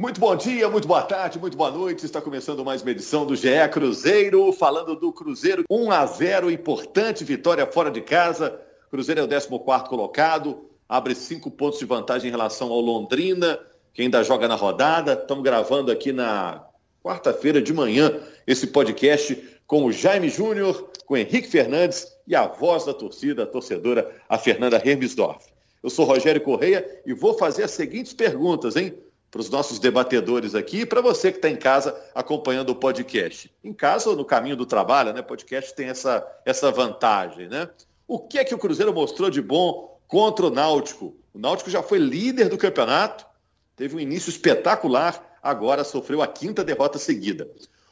Muito bom dia, muito boa tarde, muito boa noite. Está começando mais uma edição do GE Cruzeiro, falando do Cruzeiro. 1 a 0, importante vitória fora de casa. Cruzeiro é o 14 colocado, abre cinco pontos de vantagem em relação ao Londrina, que ainda joga na rodada. Estamos gravando aqui na quarta-feira de manhã esse podcast com o Jaime Júnior, com o Henrique Fernandes e a voz da torcida, a torcedora, a Fernanda Hermsdorf. Eu sou Rogério Correia e vou fazer as seguintes perguntas, hein? Para os nossos debatedores aqui e para você que está em casa acompanhando o podcast. Em casa ou no caminho do trabalho, né? Podcast tem essa, essa vantagem, né? O que é que o Cruzeiro mostrou de bom contra o Náutico? O Náutico já foi líder do campeonato, teve um início espetacular, agora sofreu a quinta derrota seguida.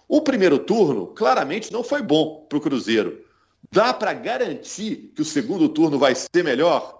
O primeiro turno claramente não foi bom para o Cruzeiro. Dá para garantir que o segundo turno vai ser melhor?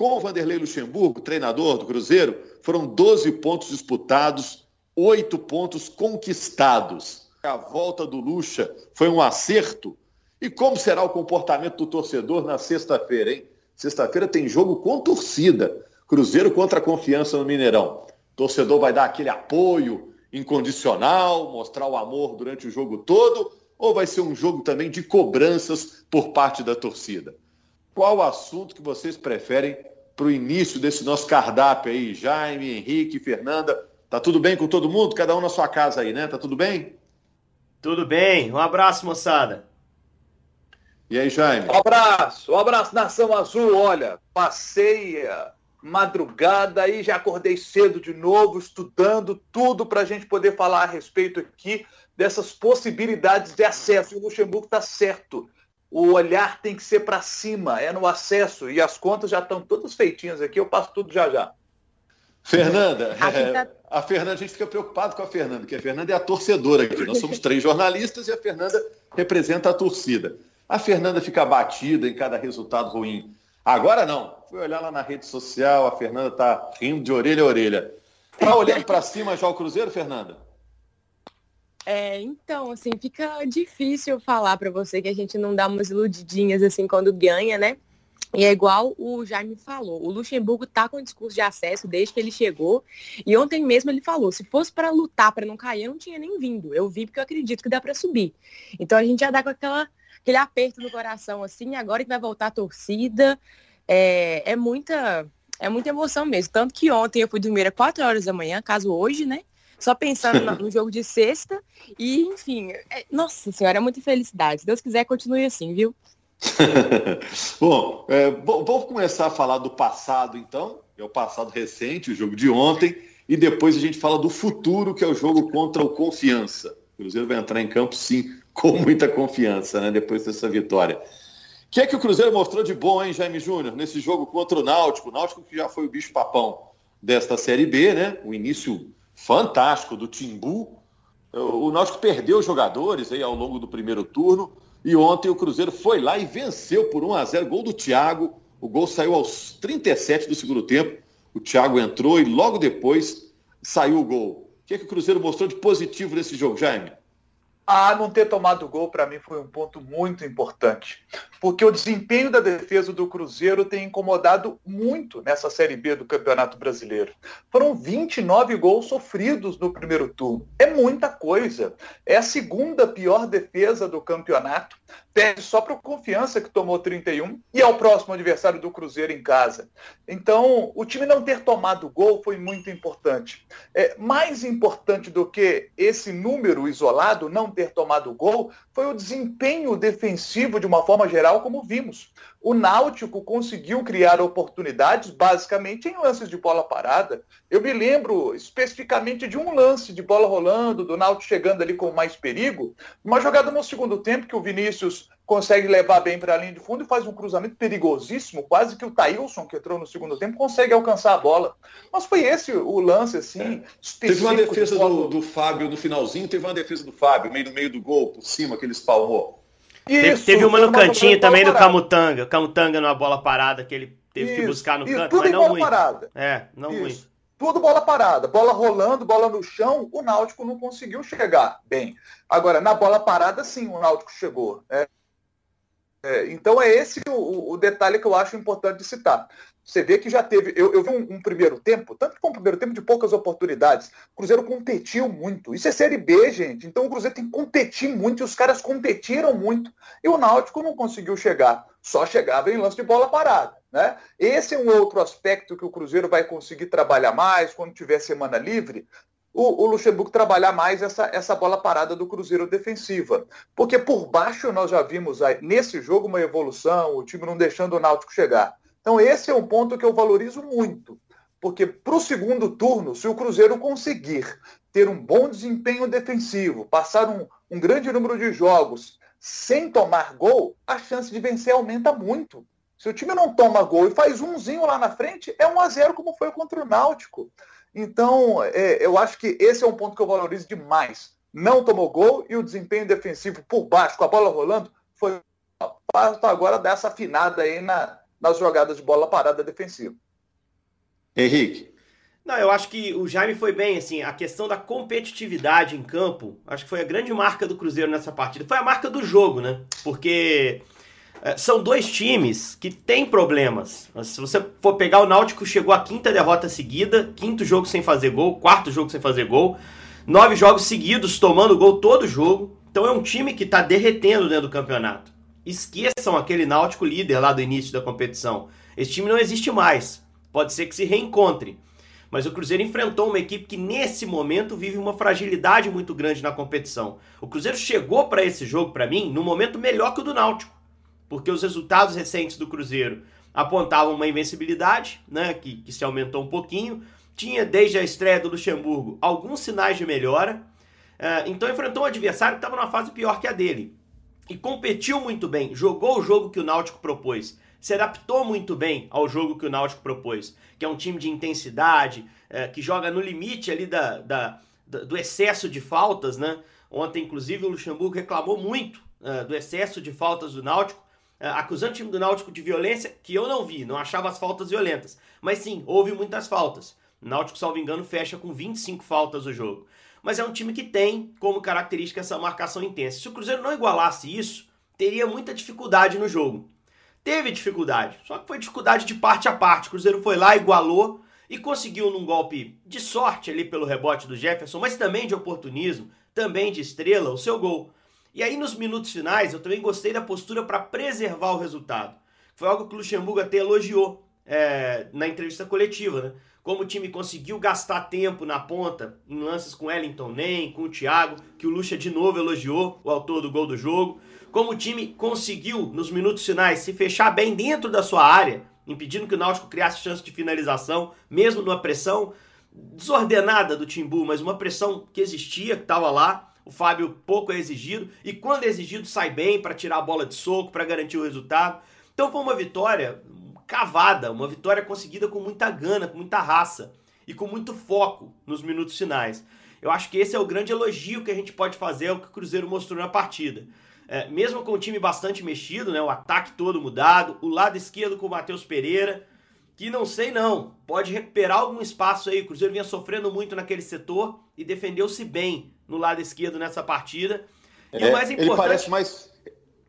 Com o Vanderlei Luxemburgo, treinador do Cruzeiro, foram 12 pontos disputados, 8 pontos conquistados. A volta do Luxa foi um acerto. E como será o comportamento do torcedor na sexta-feira, hein? Sexta-feira tem jogo com torcida. Cruzeiro contra a confiança no Mineirão. O torcedor vai dar aquele apoio incondicional, mostrar o amor durante o jogo todo, ou vai ser um jogo também de cobranças por parte da torcida? Qual o assunto que vocês preferem para o início desse nosso cardápio aí, Jaime, Henrique, Fernanda. Tá tudo bem com todo mundo? Cada um na sua casa aí, né? Tá tudo bem? Tudo bem. Um abraço, moçada. E aí, Jaime? Um abraço, um abraço, Nação Azul. Olha, passei madrugada e já acordei cedo de novo, estudando tudo para a gente poder falar a respeito aqui dessas possibilidades de acesso. E o Luxemburgo está certo o olhar tem que ser para cima, é no acesso, e as contas já estão todas feitinhas aqui, eu passo tudo já já. Fernanda, é, a Fernanda, a gente fica preocupado com a Fernanda, porque a Fernanda é a torcedora aqui. Nós somos três jornalistas e a Fernanda representa a torcida. A Fernanda fica abatida em cada resultado ruim. Agora não. Fui olhar lá na rede social, a Fernanda está rindo de orelha a orelha. Está olhando para cima já o Cruzeiro, Fernanda? É, então, assim, fica difícil falar para você que a gente não dá umas iludidinhas assim quando ganha, né? E é igual o Jaime falou, o Luxemburgo tá com discurso de acesso desde que ele chegou. E ontem mesmo ele falou, se fosse para lutar para não cair, eu não tinha nem vindo. Eu vi porque eu acredito que dá para subir. Então a gente já dá com aquela, aquele aperto no coração assim, agora que vai voltar a torcida, é, é muita é muita emoção mesmo. Tanto que ontem eu fui dormir às 4 horas da manhã, caso hoje, né? Só pensando no jogo de sexta. E, enfim, é, nossa senhora, é muita felicidade. Se Deus quiser, continue assim, viu? Bom, é, vamos começar a falar do passado, então. É o passado recente, o jogo de ontem. E depois a gente fala do futuro, que é o jogo contra o Confiança. O Cruzeiro vai entrar em campo, sim, com muita confiança, né? Depois dessa vitória. O que é que o Cruzeiro mostrou de bom, hein, Jaime Júnior, nesse jogo contra o Náutico? O Náutico que já foi o bicho-papão desta Série B, né? O início fantástico do Timbu. O Náutico perdeu jogadores aí ao longo do primeiro turno e ontem o Cruzeiro foi lá e venceu por 1 a 0 gol do Thiago. O gol saiu aos 37 do segundo tempo. O Thiago entrou e logo depois saiu o gol. O que, é que o Cruzeiro mostrou de positivo nesse jogo, Jaime? Ah, não ter tomado gol para mim foi um ponto muito importante, porque o desempenho da defesa do Cruzeiro tem incomodado muito nessa Série B do Campeonato Brasileiro. Foram 29 gols sofridos no primeiro turno. É muita coisa. É a segunda pior defesa do campeonato. Perde só para o Confiança, que tomou 31, e é o próximo adversário do Cruzeiro em casa. Então, o time não ter tomado gol foi muito importante. É, mais importante do que esse número isolado, não ter tomado gol, foi o desempenho defensivo de uma forma geral, como vimos. O Náutico conseguiu criar oportunidades basicamente em lances de bola parada. Eu me lembro especificamente de um lance de bola rolando, do Náutico chegando ali com mais perigo, uma jogada no segundo tempo que o Vinícius consegue levar bem para a linha de fundo e faz um cruzamento perigosíssimo, quase que o Taílson, que entrou no segundo tempo, consegue alcançar a bola. Mas foi esse o lance, assim, é. Teve uma defesa de do, do Fábio no finalzinho, teve uma defesa do Fábio, meio no meio do gol, por cima, que ele espalmou. Isso, teve, uma no cantinho também do Camutanga. Camutanga numa bola parada que ele teve isso, que buscar no isso, canto, mas não bola Parada. É, não isso. muito. Tudo bola parada, bola rolando, bola no chão, o Náutico não conseguiu chegar bem. Agora, na bola parada, sim, o Náutico chegou. É, É, então é esse o, o, detalhe que eu acho importante de citar. Você vê que já teve. Eu, eu vi um, um, primeiro tempo, tanto que foi um primeiro tempo de poucas oportunidades. O Cruzeiro competiu muito. Isso é Série B, gente. Então o Cruzeiro tem que competir muito e os caras competiram muito. E o Náutico não conseguiu chegar. Só chegava em lance de bola parada. Né? Esse é um outro aspecto que o Cruzeiro vai conseguir trabalhar mais quando tiver semana livre, o, o, Luxemburgo trabalhar mais essa, essa bola parada do Cruzeiro defensiva. Porque por baixo nós já vimos aí, nesse jogo uma evolução, o time não deixando o Náutico chegar. Então esse é um ponto que eu valorizo muito. Porque para o segundo turno, se o Cruzeiro conseguir ter um bom desempenho defensivo, passar um, um grande número de jogos sem tomar gol, a chance de vencer aumenta muito. Se o time não toma gol e faz umzinho lá na frente, é 1 a 0 como foi contra o Náutico. Então, é, eu acho que esse é um ponto que eu valorizo demais. Não tomou gol e o desempenho defensivo por baixo, com a bola rolando, foi falta agora dessa afinada aí na, nas jogadas de bola parada defensiva. Henrique. Não, eu acho que o Jaime foi bem, assim, a questão da competitividade em campo, acho que foi a grande marca do Cruzeiro nessa partida. Foi a marca do jogo, né? Porque é, são dois times que têm problemas. Se você for pegar o Náutico, chegou à quinta derrota seguida, quinto jogo sem fazer gol, quarto jogo sem fazer gol, nove jogos seguidos tomando gol todo jogo. Então é um time que está derretendo dentro do campeonato. Esqueçam aquele Náutico líder lá do início da competição. Esse time não existe mais. Pode ser que se reencontre. Mas o Cruzeiro enfrentou uma equipe que nesse momento vive uma fragilidade muito grande na competição. O Cruzeiro chegou para esse jogo, para mim, no momento melhor que o do Náutico porque os resultados recentes do Cruzeiro apontavam uma invencibilidade, né, que, que se aumentou um pouquinho. Tinha, desde a estreia do Luxemburgo, alguns sinais de melhora. Uh, então enfrentou um adversário que estava numa fase pior que a dele. E competiu muito bem, jogou o jogo que o Náutico propôs, se adaptou muito bem ao jogo que o Náutico propôs, que é um time de intensidade, uh, que joga no limite ali da, da, da, do excesso de faltas, né? Ontem, inclusive, o Luxemburgo reclamou muito uh, do excesso de faltas do Náutico, é, acusando o time do Náutico de violência, que eu não vi, não achava as faltas violentas. Mas sim, houve muitas faltas. O Náutico, salvo engano, fecha com 25 faltas o jogo. Mas é um time que tem como característica essa marcação intensa. Se o Cruzeiro não igualasse isso, teria muita dificuldade no jogo. Teve dificuldade, só que foi dificuldade de parte a parte. O Cruzeiro foi lá, igualou e conseguiu num golpe de sorte ali pelo rebote do Jefferson, mas também de oportunismo, também de estrela, o seu gol. E aí, nos minutos finais, eu também gostei da postura para preservar o resultado. Foi algo que o Luxemburgo até elogiou é, na entrevista coletiva, né? Como o time conseguiu gastar tempo na ponta, em lances com Wellington Nem, com o Thiago, que o Luxa de novo elogiou, o autor do gol do jogo. Como o time conseguiu, nos minutos finais, se fechar bem dentro da sua área, impedindo que o Náutico criasse chance de finalização, mesmo numa pressão desordenada do Timbu, mas uma pressão que existia, que estava lá. O Fábio pouco é exigido e quando é exigido sai bem para tirar a bola de soco, para garantir o resultado. Então foi uma vitória cavada, uma vitória conseguida com muita gana, com muita raça e com muito foco nos minutos finais. Eu acho que esse é o grande elogio que a gente pode fazer ao que o Cruzeiro mostrou na partida. É, mesmo com o time bastante mexido, né, o ataque todo mudado, o lado esquerdo com o Matheus Pereira, que não sei não, pode recuperar algum espaço aí. O Cruzeiro vinha sofrendo muito naquele setor e defendeu-se bem no lado esquerdo nessa partida. E é, o mais importante. Ele parece mais.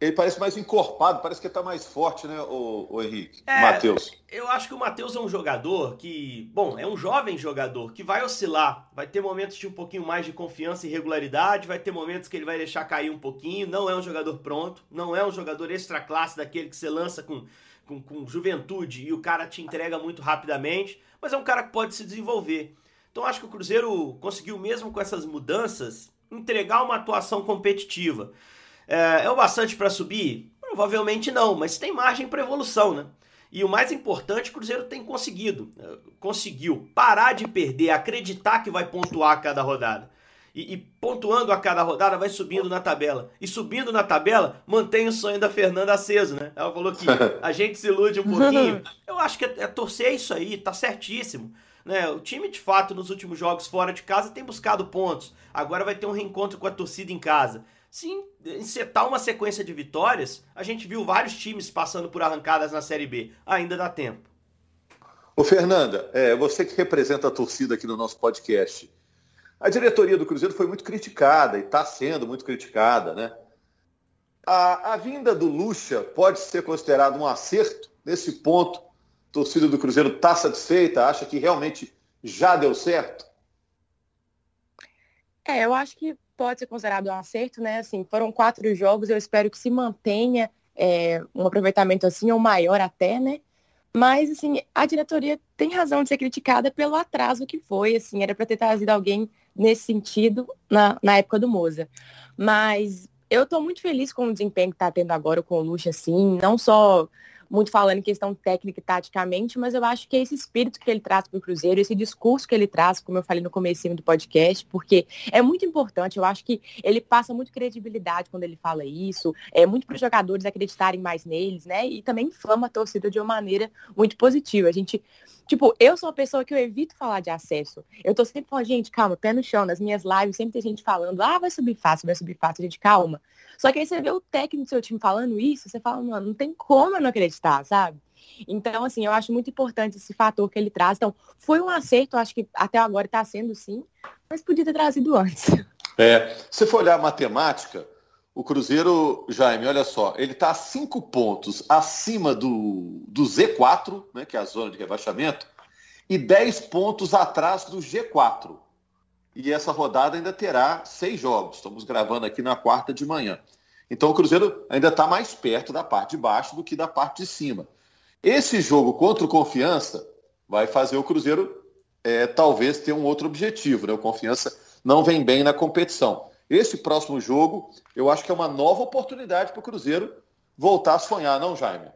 Ele parece mais encorpado, parece que está mais forte, né, o, o Henrique? É, Matheus. Eu acho que o Matheus é um jogador que, bom, é um jovem jogador que vai oscilar. Vai ter momentos de um pouquinho mais de confiança e regularidade, vai ter momentos que ele vai deixar cair um pouquinho. Não é um jogador pronto, não é um jogador extra classe daquele que você lança com, com, com juventude e o cara te entrega muito rapidamente, mas é um cara que pode se desenvolver. Então acho que o Cruzeiro conseguiu, mesmo com essas mudanças, entregar uma atuação competitiva. É, é o bastante para subir? Provavelmente não, mas tem margem para evolução, né? E o mais importante, o Cruzeiro tem conseguido. É, conseguiu parar de perder, acreditar que vai pontuar a cada rodada. E, e, pontuando a cada rodada, vai subindo na tabela. E subindo na tabela, mantém o sonho da Fernanda aceso, né? Ela falou que a gente se ilude um pouquinho. Eu acho que é, é torcer isso aí, tá certíssimo. Né? O time, de fato, nos últimos jogos fora de casa tem buscado pontos. Agora vai ter um reencontro com a torcida em casa. Se encetar uma sequência de vitórias, a gente viu vários times passando por arrancadas na Série B. Ainda dá tempo. Ô, Fernanda, é, você que representa a torcida aqui no nosso podcast. A diretoria do Cruzeiro foi muito criticada e está sendo muito criticada, né? A, a vinda do Lucha pode ser considerado um acerto? Nesse ponto, a torcida do Cruzeiro está satisfeita? Acha que realmente já deu certo? É, eu acho que pode ser considerado um acerto, né? Assim, foram quatro jogos, eu espero que se mantenha é, um aproveitamento assim, ou maior até, né? Mas, assim, a diretoria tem razão de ser criticada pelo atraso que foi, assim, era para ter trazido alguém nesse sentido na, na época do Moza. Mas eu estou muito feliz com o desempenho que está tendo agora com o Lucha, assim, não só muito falando em questão técnica e taticamente, mas eu acho que é esse espírito que ele traz para o Cruzeiro, esse discurso que ele traz, como eu falei no começo do podcast, porque é muito importante, eu acho que ele passa muito credibilidade quando ele fala isso, é muito para os jogadores acreditarem mais neles, né? E também inflama a torcida de uma maneira muito positiva. A gente, tipo, eu sou uma pessoa que eu evito falar de acesso. Eu tô sempre falando, gente, calma, pé no chão, nas minhas lives sempre tem gente falando, ah, vai subir fácil, vai subir fácil, gente, calma. Só que aí você vê o técnico do seu time falando isso, você fala, mano, não tem como eu não acreditar, sabe? Então, assim, eu acho muito importante esse fator que ele traz. Então, foi um acerto, acho que até agora está sendo sim, mas podia ter trazido antes. É, se for olhar a matemática, o Cruzeiro, Jaime, olha só, ele está a cinco pontos acima do, do Z4, né, que é a zona de rebaixamento, e 10 pontos atrás do G4 e essa rodada ainda terá seis jogos. Estamos gravando aqui na quarta de manhã. Então o Cruzeiro ainda está mais perto da parte de baixo do que da parte de cima. Esse jogo contra o Confiança vai fazer o Cruzeiro é, talvez ter um outro objetivo. Né? O Confiança não vem bem na competição. Esse próximo jogo, eu acho que é uma nova oportunidade para o Cruzeiro voltar a sonhar, não, Jaime?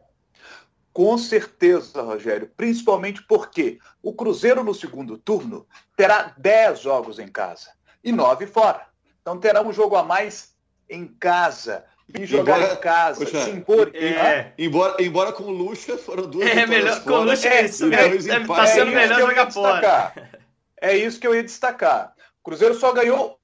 Com certeza, Rogério. Principalmente porque o Cruzeiro no segundo turno terá 10 jogos em casa e 9 fora. Então terá um jogo a mais em casa. E jogar embora, em casa, poxa, se impor. É. Embora, embora com o Lucha foram duas É melhor com o Lucha é isso. É, deve tá sendo é melhor jogar fora. É isso que eu ia destacar. O Cruzeiro só ganhou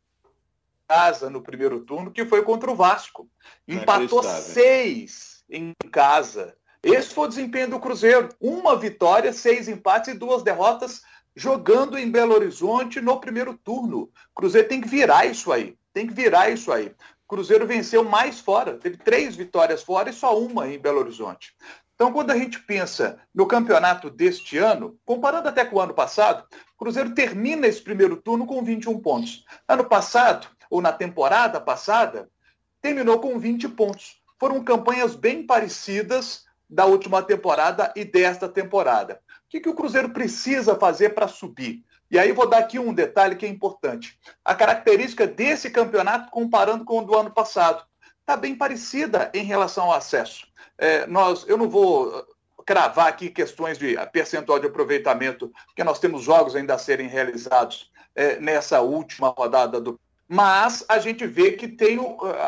casa no primeiro turno, que foi contra o Vasco. Empatou seis em casa. Esse foi o desempenho do Cruzeiro. Uma vitória, seis empates e duas derrotas jogando em Belo Horizonte no primeiro turno. O Cruzeiro tem que virar isso aí. Tem que virar isso aí. Cruzeiro venceu mais fora. Teve três vitórias fora e só uma em Belo Horizonte. Então, quando a gente pensa no campeonato deste ano, comparando até com o ano passado, o Cruzeiro termina esse primeiro turno com 21 pontos. Ano passado, ou na temporada passada, terminou com 20 pontos. Foram campanhas bem parecidas da última temporada e desta temporada. O que, que o Cruzeiro precisa fazer para subir? E aí vou dar aqui um detalhe que é importante. A característica desse campeonato, comparando com o do ano passado, está bem parecida em relação ao acesso. É, nós, eu não vou cravar aqui questões de percentual de aproveitamento, porque nós temos jogos ainda a serem realizados é, nessa última rodada do. Mas a gente vê que tem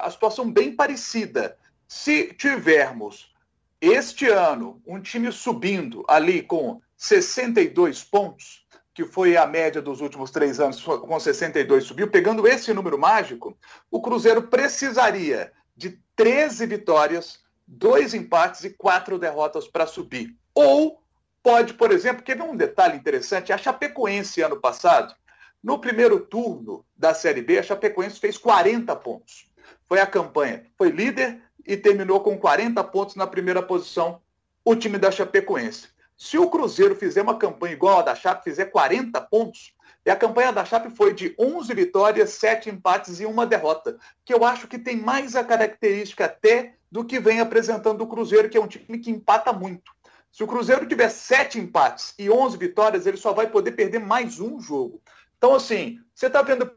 a situação bem parecida. Se tivermos este ano, um time subindo ali com 62 pontos, que foi a média dos últimos três anos, com 62 subiu, pegando esse número mágico, o Cruzeiro precisaria de 13 vitórias, dois empates e quatro derrotas para subir. Ou pode, por exemplo, ver um detalhe interessante? A Chapecoense, ano passado, no primeiro turno da Série B, a Chapecoense fez 40 pontos. Foi a campanha. Foi líder, e terminou com 40 pontos na primeira posição, o time da Chapecoense. Se o Cruzeiro fizer uma campanha igual a da Chape, fizer 40 pontos, e a campanha da Chape foi de 11 vitórias, 7 empates e uma derrota, que eu acho que tem mais a característica até do que vem apresentando o Cruzeiro, que é um time que empata muito. Se o Cruzeiro tiver 7 empates e 11 vitórias, ele só vai poder perder mais um jogo. Então, assim, você está vendo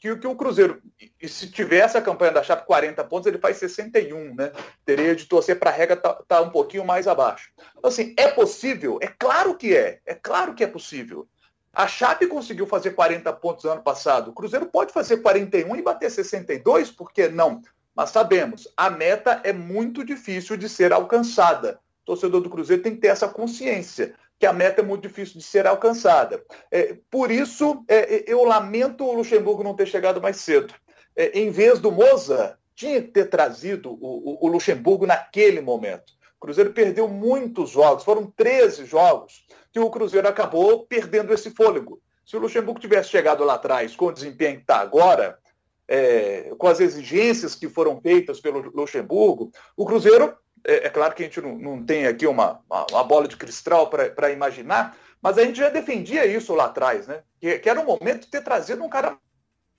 que, que o Cruzeiro, e se tivesse a campanha da Chape 40 pontos, ele faz 61, né? Teria de torcer para a regra estar tá, tá um pouquinho mais abaixo. Então, assim, é possível? É claro que é. É claro que é possível. A Chape conseguiu fazer 40 pontos ano passado. O Cruzeiro pode fazer 41 e bater 62, por que não? Mas sabemos, a meta é muito difícil de ser alcançada. O torcedor do Cruzeiro tem que ter essa consciência que a meta é muito difícil de ser alcançada. É, por isso, é, eu lamento o Luxemburgo não ter chegado mais cedo. É, em vez do Moza, tinha que ter trazido o, o, o, Luxemburgo naquele momento. O Cruzeiro perdeu muitos jogos, foram 13 jogos, que o Cruzeiro acabou perdendo esse fôlego. Se o Luxemburgo tivesse chegado lá atrás com o desempenho que está agora, é, com as exigências que foram feitas pelo Luxemburgo, o Cruzeiro, é, é claro que a gente não, não tem aqui uma, uma, uma bola de cristal para imaginar, mas a gente já defendia isso lá atrás, né? Que, que era o momento de ter trazido um cara.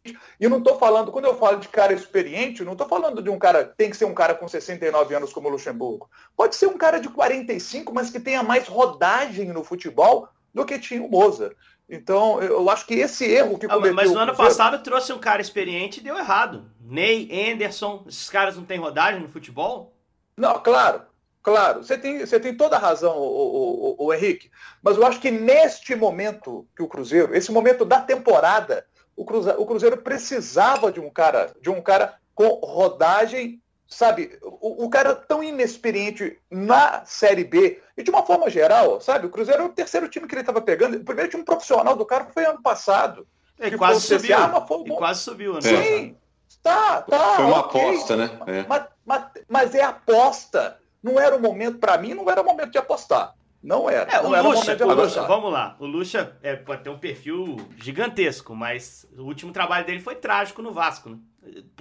E eu não estou falando, quando eu falo de cara experiente, não estou falando de um cara, tem que ser um cara com 69 anos como o Luxemburgo. Pode ser um cara de 45, mas que tenha mais rodagem no futebol do que tinha o Moza. Então, eu acho que esse erro que ah, cometeu... Mas no ano passado trouxe um cara experiente e deu errado. Ney, Anderson, esses caras não têm rodagem no futebol? Não, claro. Claro, você tem, você tem toda a razão, o, o, o, o, Henrique. Mas eu acho que neste momento que o Cruzeiro, esse momento da temporada, o Cruzeiro, o Cruzeiro precisava de um cara, de um cara com rodagem, sabe? O, o, cara tão inexperiente na Série B e de uma forma geral, sabe? O Cruzeiro é o terceiro time que ele estava pegando. O primeiro time profissional do cara foi ano passado. É, quase subiu. e quase subiu, né? Sim, tá, tá. Foi uma okay. aposta, né? É. Mas, mas, mas é aposta. Não era o momento, para mim, não era o momento de apostar. Não era. É, não o era Lucha, o Lucha, vamos lá. O Lucha é, pode ter um perfil gigantesco, mas o último trabalho dele foi trágico no Vasco. Né?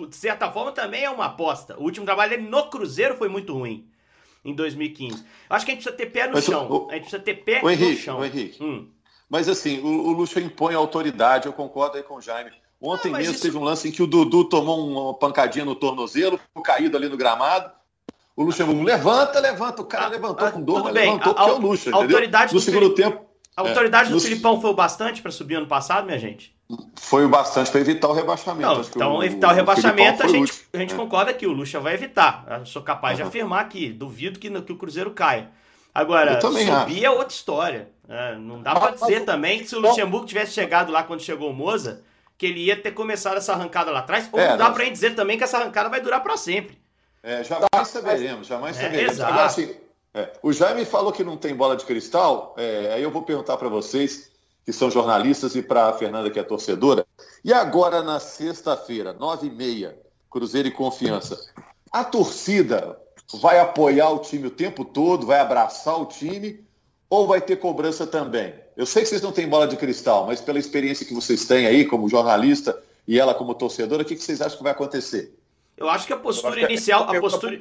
De certa forma, também é uma aposta. O último trabalho dele no Cruzeiro foi muito ruim, em 2015. Eu acho que a gente precisa ter pé no mas chão. O, a gente precisa ter pé o Henrique, no chão. O Henrique. Hum. Mas assim, o, o Lucha impõe autoridade, eu concordo aí com o Jaime. Ontem mesmo isso... teve um lance em que o Dudu tomou uma pancadinha no tornozelo, caído ali no gramado. O Luxemburgo levanta, levanta. O cara ah, levantou ah, com dor, mas bem. levantou a, porque é o Luxa, a autoridade No segundo Fili... tempo. A autoridade é, do no... Filipão foi o bastante para subir ano passado, minha gente? Foi o bastante para evitar o rebaixamento. Não, então, o, evitar o, rebaixamento, o a gente, a gente é. concorda que o Lucha vai evitar. Eu sou capaz uhum. de afirmar aqui. Duvido que, que o Cruzeiro caia. Agora, subir acho. é outra história. É, não dá para dizer também que se o Luxemburgo tivesse chegado lá quando chegou o Moza, que ele ia ter começado essa arrancada lá atrás. Ou é, não dá para dizer também que essa arrancada vai durar para sempre. É, jamais tá, saberemos, jamais é, saberemos. Exato. Agora, assim, é, o Jaime falou que não tem bola de cristal, é, aí eu vou perguntar para vocês, que são jornalistas, e para a Fernanda, que é torcedora. E agora, na sexta-feira, nove e meia, Cruzeiro e Confiança, a torcida vai apoiar o time o tempo todo, vai abraçar o time, ou vai ter cobrança também? Eu sei que vocês não têm bola de cristal, mas pela experiência que vocês têm aí como jornalista e ela como torcedora, o que vocês acham que vai acontecer? Eu acho que a postura inicial. A postura,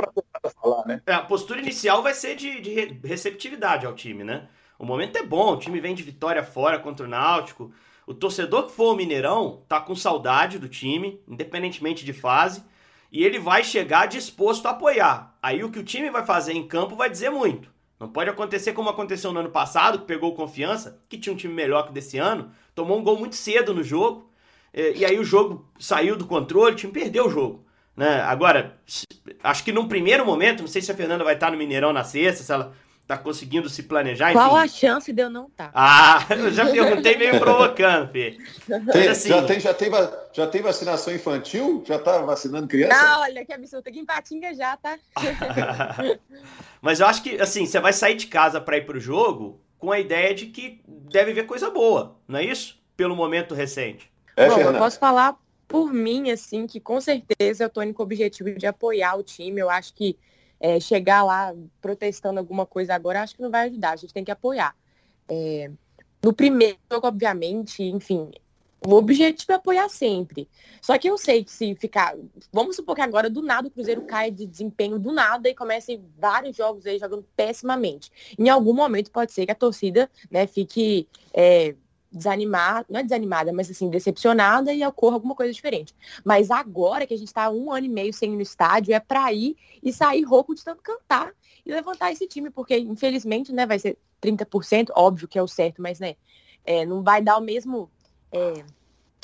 falar, né? é, a postura inicial vai ser de, de, receptividade ao time, né? O momento é bom, o time vem de vitória fora contra o Náutico. O torcedor que for o Mineirão tá com saudade do time, independentemente de fase, e ele vai chegar disposto a apoiar. Aí o que o time vai fazer em campo vai dizer muito. Não pode acontecer como aconteceu no ano passado, que pegou confiança, que tinha um time melhor que desse ano, tomou um gol muito cedo no jogo, e aí o jogo saiu do controle, o time perdeu o jogo. Né? Agora, acho que num primeiro momento, não sei se a Fernanda vai estar no Mineirão na sexta, se ela tá conseguindo se planejar. Enfim. Qual a chance de eu não estar? Tá? Ah, eu já perguntei meio provocando, Fê. Tem, assim... já, tem, já, tem, já tem vacinação infantil? Já tá vacinando criança? Não, olha que absurdo. Aqui em Patinga já, tá? Mas eu acho que, assim, você vai sair de casa para ir pro jogo com a ideia de que deve ver coisa boa, não é isso? Pelo momento recente. É, Bom, eu posso falar por mim, assim, que com certeza eu tô indo com o objetivo de apoiar o time. Eu acho que é, chegar lá protestando alguma coisa agora, acho que não vai ajudar. A gente tem que apoiar. É, no primeiro jogo, obviamente, enfim, o objetivo é apoiar sempre. Só que eu sei que se ficar. Vamos supor que agora do nada o Cruzeiro cai de desempenho do nada e comece vários jogos aí jogando pessimamente. Em algum momento pode ser que a torcida né, fique é, desanimada, não é desanimada, mas assim, decepcionada e ocorra alguma coisa diferente. Mas agora que a gente está um ano e meio sem ir no estádio, é para ir e sair rouco de tanto cantar e levantar esse time, porque infelizmente, né, vai ser 30%, óbvio que é o certo, mas né, é, não vai dar o mesmo. É,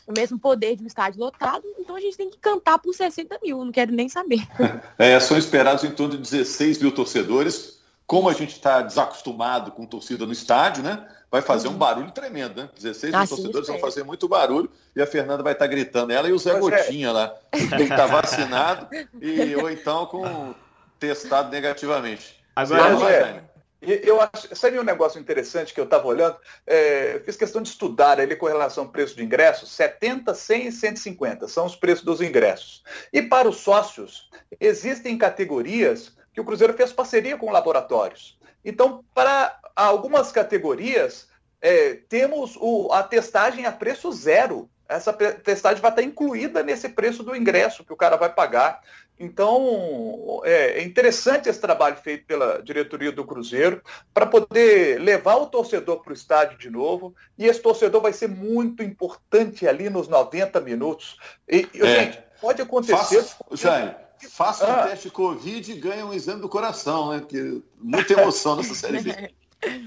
o mesmo poder de um estádio lotado, então a gente tem que cantar por 60 mil, não quero nem saber. É, são esperados em torno de 16 mil torcedores. Como a gente está desacostumado com torcida no estádio, né? vai fazer um uhum. barulho tremendo, né? 16 ah, torcedores vão fazer muito barulho e a Fernanda vai estar tá gritando. Ela e o Zé Gotinha lá, que tem que estar tá vacinado e, ou então com testado negativamente. Agora, é, eu acho, sabe um negócio interessante que eu estava olhando? É, fiz questão de estudar ele com relação ao preço de ingressos, 70, 100 e 150 são os preços dos ingressos. E para os sócios, existem categorias que o Cruzeiro fez parceria com laboratórios. Então, para algumas categorias, é, temos o, a testagem a preço zero. essa testagem vai estar incluída nesse preço do ingresso que o cara vai pagar. Então, é, é interessante esse trabalho feito pela diretoria do Cruzeiro para poder levar o torcedor para o estádio de novo. E esse torcedor vai ser muito importante ali nos 90 minutos. E, é. Gente, pode acontecer. Faça, Jair, faça ah. um teste Covid e ganhe um exame do coração, né? Porque muita emoção nessa série B.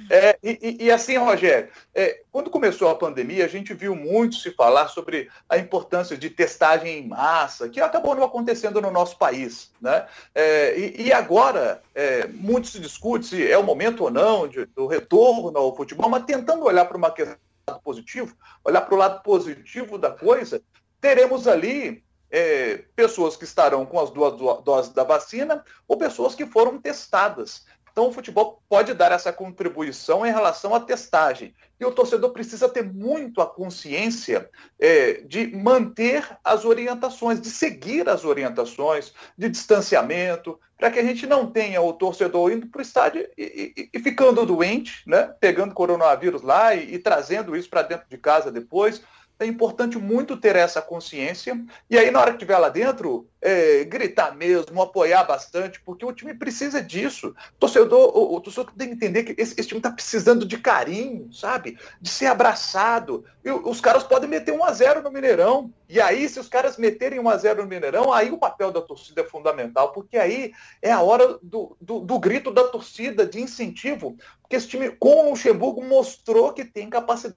É, e, e, assim, Rogério, é, quando começou a pandemia, a gente viu muito se falar sobre a importância de testagem em massa, que acabou não acontecendo no nosso país. Né? É, e, e, agora, é, muito se discute se é o momento ou não de, do retorno ao futebol, mas tentando olhar para uma questão positivo, olhar para o lado positivo da coisa, teremos ali é, pessoas que estarão com as duas doses da vacina ou pessoas que foram testadas. Então, o futebol pode dar essa contribuição em relação à testagem. E o torcedor precisa ter muito a consciência é, de manter as orientações, de seguir as orientações de distanciamento, para que a gente não tenha o torcedor indo para o estádio e, e, e, ficando doente, né? pegando coronavírus lá e, e trazendo isso para dentro de casa depois é importante muito ter essa consciência. E aí, na hora que estiver lá dentro, é, gritar mesmo, apoiar bastante, porque o time precisa disso. Torcedor, o, o torcedor tem que entender que esse, esse time está precisando de carinho, sabe? De ser abraçado. E os caras podem meter 1 a 0 no Mineirão. E aí, se os caras meterem 1 a 0 no Mineirão, aí o papel da torcida é fundamental, porque aí é a hora do, do, do grito da torcida, de incentivo. Porque esse time, com o Luxemburgo, mostrou que tem capacidade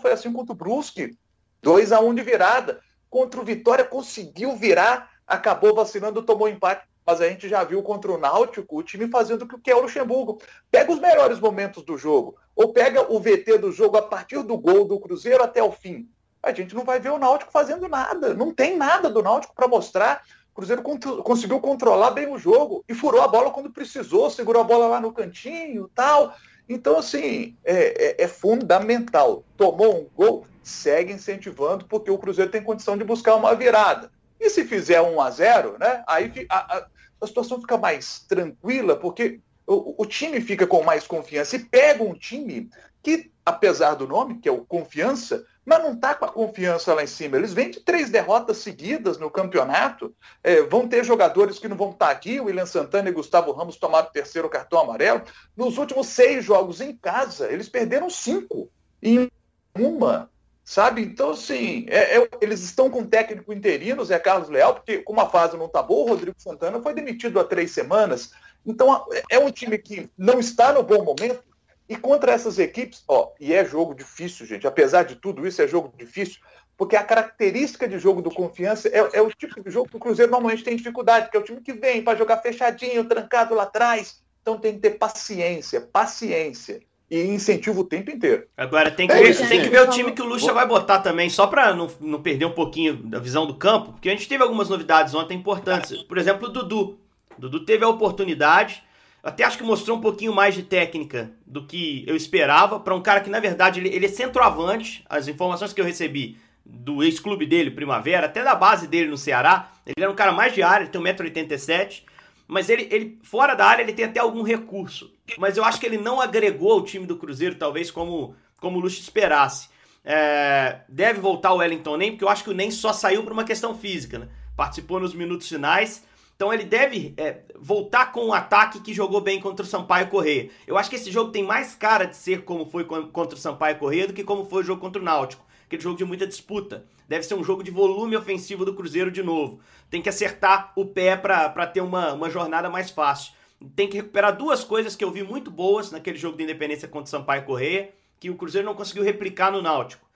foi assim contra o Brusque. 2 a 1 de virada. Contra o Vitória conseguiu virar, acabou vacinando, tomou empate. Mas a gente já viu contra o Náutico o time fazendo o que é o Luxemburgo. Pega os melhores momentos do jogo. Ou pega o VT do jogo a partir do gol do Cruzeiro até o fim. A gente não vai ver o Náutico fazendo nada. Não tem nada do Náutico para mostrar. O Cruzeiro conseguiu controlar bem o jogo e furou a bola quando precisou, segurou a bola lá no cantinho tal. Então, assim, é, é, é, fundamental. Tomou um gol, segue incentivando, porque o Cruzeiro tem condição de buscar uma virada. E se fizer 1 a 0 né, aí a, a, a situação fica mais tranquila, porque o, o, time fica com mais confiança. E pega um time que, apesar do nome, que é o Confiança, mas não está com a confiança lá em cima. Eles vêm de três derrotas seguidas no campeonato. É, vão ter jogadores que não vão estar tá aqui. O William Santana e Gustavo Ramos tomaram o terceiro cartão amarelo. Nos últimos seis jogos em casa, eles perderam cinco em uma. Sabe? Então, assim, é, é, eles estão com técnico interino, Zé Carlos Leal, porque como a fase não está boa, o Rodrigo Santana foi demitido há três semanas. Então, é um time que não está no bom momento, e contra essas equipes, ó, e é jogo difícil, gente, apesar de tudo isso, é jogo difícil, porque a característica de jogo do confiança é, é o tipo de jogo que o Cruzeiro normalmente tem dificuldade, que é o time que vem para jogar fechadinho, trancado lá atrás. Então tem que ter paciência, paciência. E incentivo o tempo inteiro. Agora tem que, é ver, isso, tem que ver o time que o Lucha vai botar também, só para não, não perder um pouquinho da visão do campo, porque a gente teve algumas novidades ontem importantes. Por exemplo, o Dudu. O Dudu teve a oportunidade até acho que mostrou um pouquinho mais de técnica do que eu esperava para um cara que, na verdade, ele, ele é centroavante. As informações que eu recebi do ex-clube dele, Primavera, até da base dele no Ceará, ele era um cara mais de área, ele tem 1,87m, mas ele, ele, fora da área, ele tem até algum recurso. Mas eu acho que ele não agregou ao time do Cruzeiro, talvez, como, como o Luxo esperasse. É, deve voltar o Wellington Nem, porque eu acho que o Nem só saiu por uma questão física, né? Participou nos minutos finais, então ele deve é, voltar com um ataque que jogou bem contra o Sampaio Correia. Eu acho que esse jogo tem mais cara de ser como foi contra o Sampaio Correia do que como foi o jogo contra o Náutico. Aquele jogo de muita disputa. Deve ser um jogo de volume ofensivo do Cruzeiro de novo. Tem que acertar o pé para ter uma, uma jornada mais fácil. Tem que recuperar duas coisas que eu vi muito boas naquele jogo de independência contra o Sampaio Correia, que o Cruzeiro não conseguiu replicar no Náutico.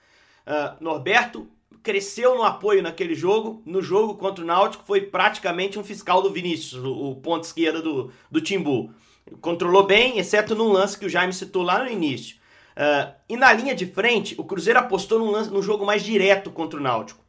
Uh, Norberto cresceu no apoio naquele jogo. No jogo contra o Náutico foi praticamente um fiscal do Vinícius, o, ponto esquerda do, do Timbu. Controlou bem, exceto num lance que o Jaime citou lá no início. Uh, e na linha de frente, o Cruzeiro apostou num, lance, num jogo mais direto contra o Náutico.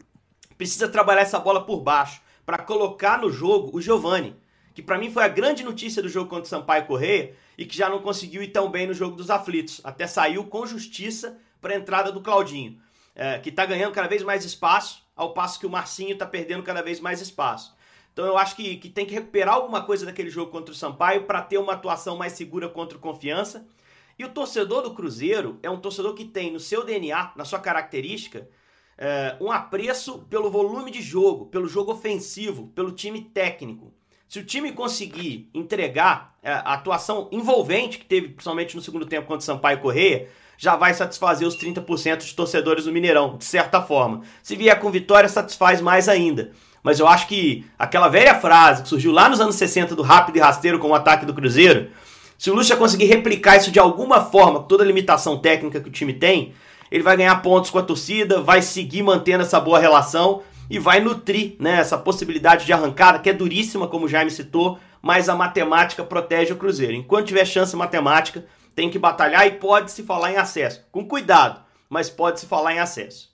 Precisa trabalhar essa bola por baixo para colocar no jogo o Giovani, que para mim foi a grande notícia do jogo contra o Sampaio Correia e que já não conseguiu ir tão bem no jogo dos aflitos. Até saiu com justiça para a entrada do Claudinho é, que está ganhando cada vez mais espaço, ao passo que o Marcinho está perdendo cada vez mais espaço. Então eu acho que, que tem que recuperar alguma coisa daquele jogo contra o Sampaio para ter uma atuação mais segura contra o Confiança. E o torcedor do Cruzeiro é um torcedor que tem no seu DNA, na sua característica, é, um apreço pelo volume de jogo, pelo jogo ofensivo, pelo time técnico. Se o time conseguir entregar é, a atuação envolvente que teve, principalmente no segundo tempo contra o Sampaio Correia, já vai satisfazer os 30% de torcedores do Mineirão, de certa forma. Se vier com vitória, satisfaz mais ainda. Mas eu acho que aquela velha frase que surgiu lá nos anos 60 do rápido e rasteiro com o ataque do Cruzeiro, se o Lucha conseguir replicar isso de alguma forma, com toda a limitação técnica que o time tem, ele vai ganhar pontos com a torcida, vai seguir mantendo essa boa relação e vai nutrir né, essa possibilidade de arrancada, que é duríssima, como o Jaime citou, mas a matemática protege o Cruzeiro. Enquanto tiver chance matemática, tem que batalhar e pode se falar em acesso. Com cuidado, mas pode se falar em acesso.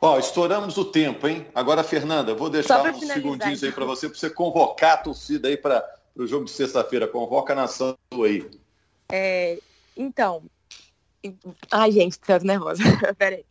Ó, estouramos o tempo, hein? Agora, Fernanda, vou deixar uns segundinhos aí para você, para você convocar a torcida aí para o jogo de sexta-feira. Convoca a nação aí. É, então, ai gente, tô nervosa. Peraí.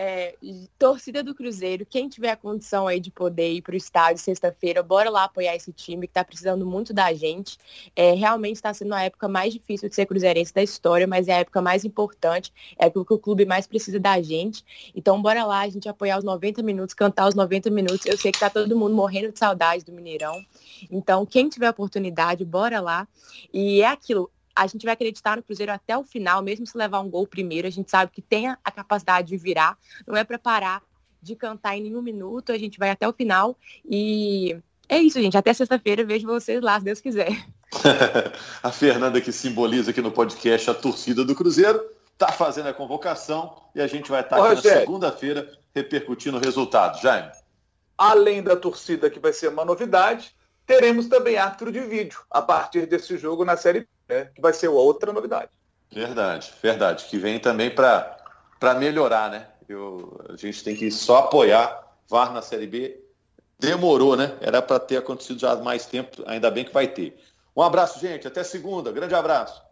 É, torcida do Cruzeiro, quem tiver a condição aí de poder ir para o estádio sexta-feira, bora lá apoiar esse time que está precisando muito da gente. É, realmente está sendo a época mais difícil de ser cruzeirense da história, mas é a época mais importante, é a época que o clube mais precisa da gente. Então bora lá, a gente apoiar os 90 minutos, cantar os 90 minutos. Eu sei que tá todo mundo morrendo de saudade do Mineirão. Então, quem tiver a oportunidade, bora lá. E é aquilo, a gente vai acreditar no Cruzeiro até o final, mesmo se levar um gol primeiro, a gente sabe que tem a capacidade de virar, não é para parar de cantar em nenhum minuto, a gente vai até o final e é isso, gente. Até sexta-feira, vejo vocês lá, se Deus quiser. a Fernanda, que simboliza aqui no podcast a torcida do Cruzeiro, está fazendo a convocação e a gente vai estar tá aqui na segunda-feira repercutindo o resultado. Jaime. Além da torcida, que vai ser uma novidade, teremos também árbitro de vídeo a partir desse jogo na Série né, que vai ser outra novidade. Verdade, verdade. Que vem também para melhorar, né? Eu, a gente tem que só apoiar VAR na Série B. Demorou, né? Era para ter acontecido já há mais tempo, ainda bem que vai ter. Um abraço, gente. Até segunda. Grande abraço.